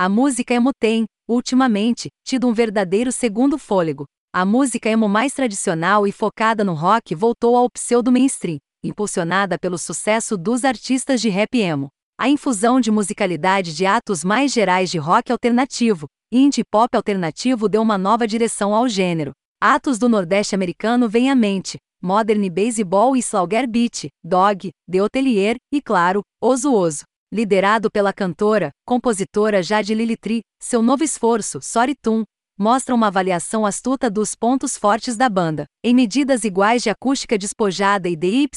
A música emo tem, ultimamente, tido um verdadeiro segundo fôlego. A música emo mais tradicional e focada no rock voltou ao pseudo-mainstream, impulsionada pelo sucesso dos artistas de rap emo. A infusão de musicalidade de atos mais gerais de rock alternativo, indie pop alternativo deu uma nova direção ao gênero. Atos do Nordeste americano vêm à mente, Modern Baseball e Slaughter Beat, Dog, The Hotelier e, claro, Ozo Ozo. Liderado pela cantora, compositora Jade Lilitri, seu novo esforço, Sorry Tune, mostra uma avaliação astuta dos pontos fortes da banda, em medidas iguais de acústica despojada e DY,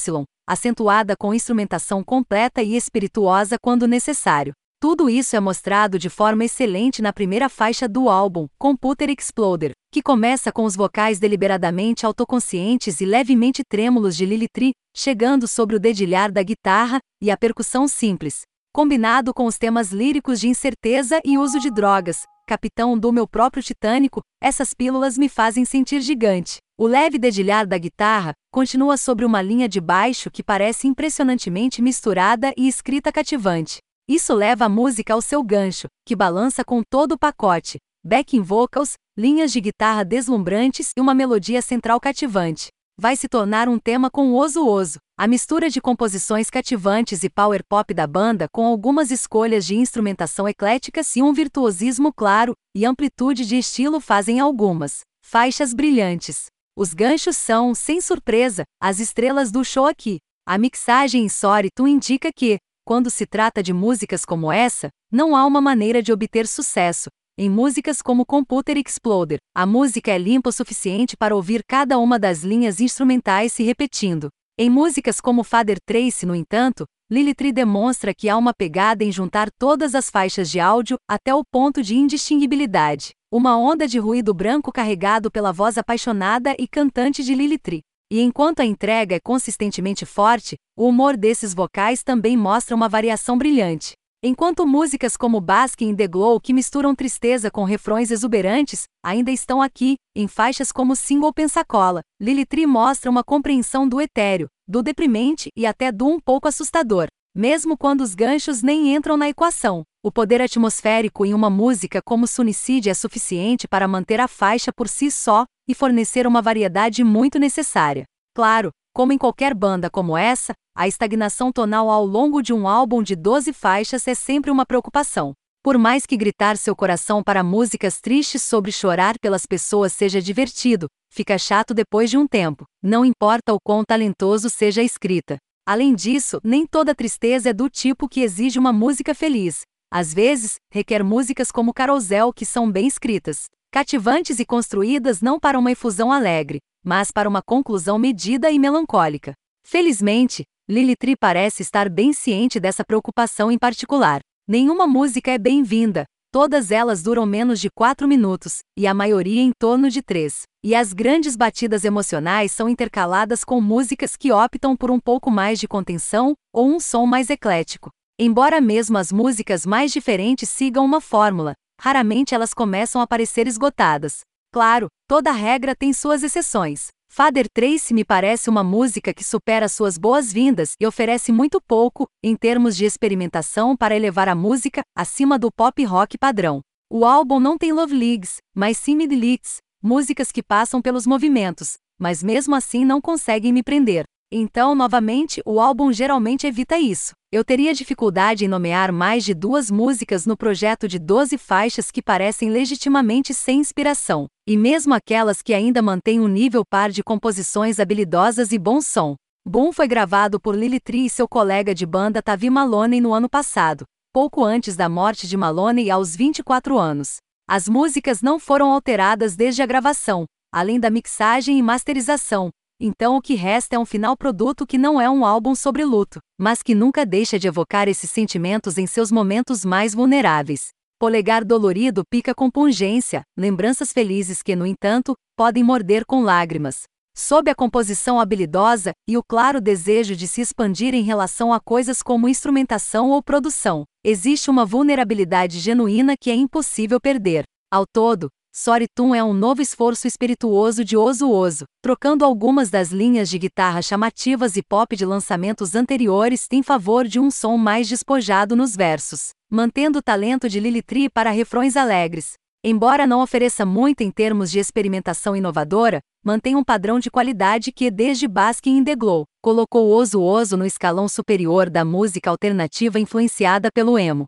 acentuada com instrumentação completa e espirituosa quando necessário. Tudo isso é mostrado de forma excelente na primeira faixa do álbum, Computer Exploder, que começa com os vocais deliberadamente autoconscientes e levemente trêmulos de Lily Tree, chegando sobre o dedilhar da guitarra e a percussão simples, combinado com os temas líricos de incerteza e uso de drogas. Capitão do meu próprio Titânico, essas pílulas me fazem sentir gigante. O leve dedilhar da guitarra continua sobre uma linha de baixo que parece impressionantemente misturada e escrita cativante. Isso leva a música ao seu gancho, que balança com todo o pacote, backing vocals, linhas de guitarra deslumbrantes e uma melodia central cativante. Vai se tornar um tema com oso oso, a mistura de composições cativantes e power pop da banda com algumas escolhas de instrumentação ecléticas e um virtuosismo claro e amplitude de estilo fazem algumas faixas brilhantes. Os ganchos são, sem surpresa, as estrelas do show aqui. A mixagem em Soritu indica que, quando se trata de músicas como essa, não há uma maneira de obter sucesso. Em músicas como Computer Exploder, a música é limpa o suficiente para ouvir cada uma das linhas instrumentais se repetindo. Em músicas como Father Trace, no entanto, Lilitri demonstra que há uma pegada em juntar todas as faixas de áudio até o ponto de indistinguibilidade. Uma onda de ruído branco carregado pela voz apaixonada e cantante de Lilitri. E enquanto a entrega é consistentemente forte, o humor desses vocais também mostra uma variação brilhante. Enquanto músicas como Basking in the Glow, que misturam tristeza com refrões exuberantes, ainda estão aqui, em faixas como Single Pensacola, Lily Tree mostra uma compreensão do etéreo, do deprimente e até do um pouco assustador, mesmo quando os ganchos nem entram na equação. O poder atmosférico em uma música como Sunicide é suficiente para manter a faixa por si só e fornecer uma variedade muito necessária. Claro, como em qualquer banda como essa, a estagnação tonal ao longo de um álbum de 12 faixas é sempre uma preocupação. Por mais que gritar seu coração para músicas tristes sobre chorar pelas pessoas seja divertido, fica chato depois de um tempo, não importa o quão talentoso seja a escrita. Além disso, nem toda tristeza é do tipo que exige uma música feliz. Às vezes, requer músicas como Carousel que são bem escritas, cativantes e construídas não para uma efusão alegre, mas para uma conclusão medida e melancólica. Felizmente, Lily Tree parece estar bem ciente dessa preocupação em particular. Nenhuma música é bem-vinda, todas elas duram menos de 4 minutos, e a maioria em torno de 3. E as grandes batidas emocionais são intercaladas com músicas que optam por um pouco mais de contenção ou um som mais eclético. Embora mesmo as músicas mais diferentes sigam uma fórmula, raramente elas começam a parecer esgotadas. Claro, toda regra tem suas exceções. Father Trace me parece uma música que supera suas boas-vindas e oferece muito pouco, em termos de experimentação para elevar a música acima do pop rock padrão. O álbum não tem love leagues, mas sim mid-leads, músicas que passam pelos movimentos, mas mesmo assim não conseguem me prender. Então, novamente, o álbum geralmente evita isso. Eu teria dificuldade em nomear mais de duas músicas no projeto de 12 faixas que parecem legitimamente sem inspiração, e mesmo aquelas que ainda mantêm um nível par de composições habilidosas e bom som. Boom foi gravado por Lily Tree e seu colega de banda Tavi Maloney no ano passado, pouco antes da morte de Maloney aos 24 anos. As músicas não foram alteradas desde a gravação, além da mixagem e masterização, então o que resta é um final produto que não é um álbum sobre luto, mas que nunca deixa de evocar esses sentimentos em seus momentos mais vulneráveis. Polegar dolorido pica com pungência, lembranças felizes que, no entanto, podem morder com lágrimas. Sob a composição habilidosa e o claro desejo de se expandir em relação a coisas como instrumentação ou produção, existe uma vulnerabilidade genuína que é impossível perder. Ao todo, Soritum é um novo esforço espirituoso de Ozo Ozo, trocando algumas das linhas de guitarra chamativas e pop de lançamentos anteriores em favor de um som mais despojado nos versos, mantendo o talento de Lilitri para refrões alegres. Embora não ofereça muito em termos de experimentação inovadora, mantém um padrão de qualidade que, desde Baskin in the Glow, colocou Ozo Ozo no escalão superior da música alternativa influenciada pelo emo.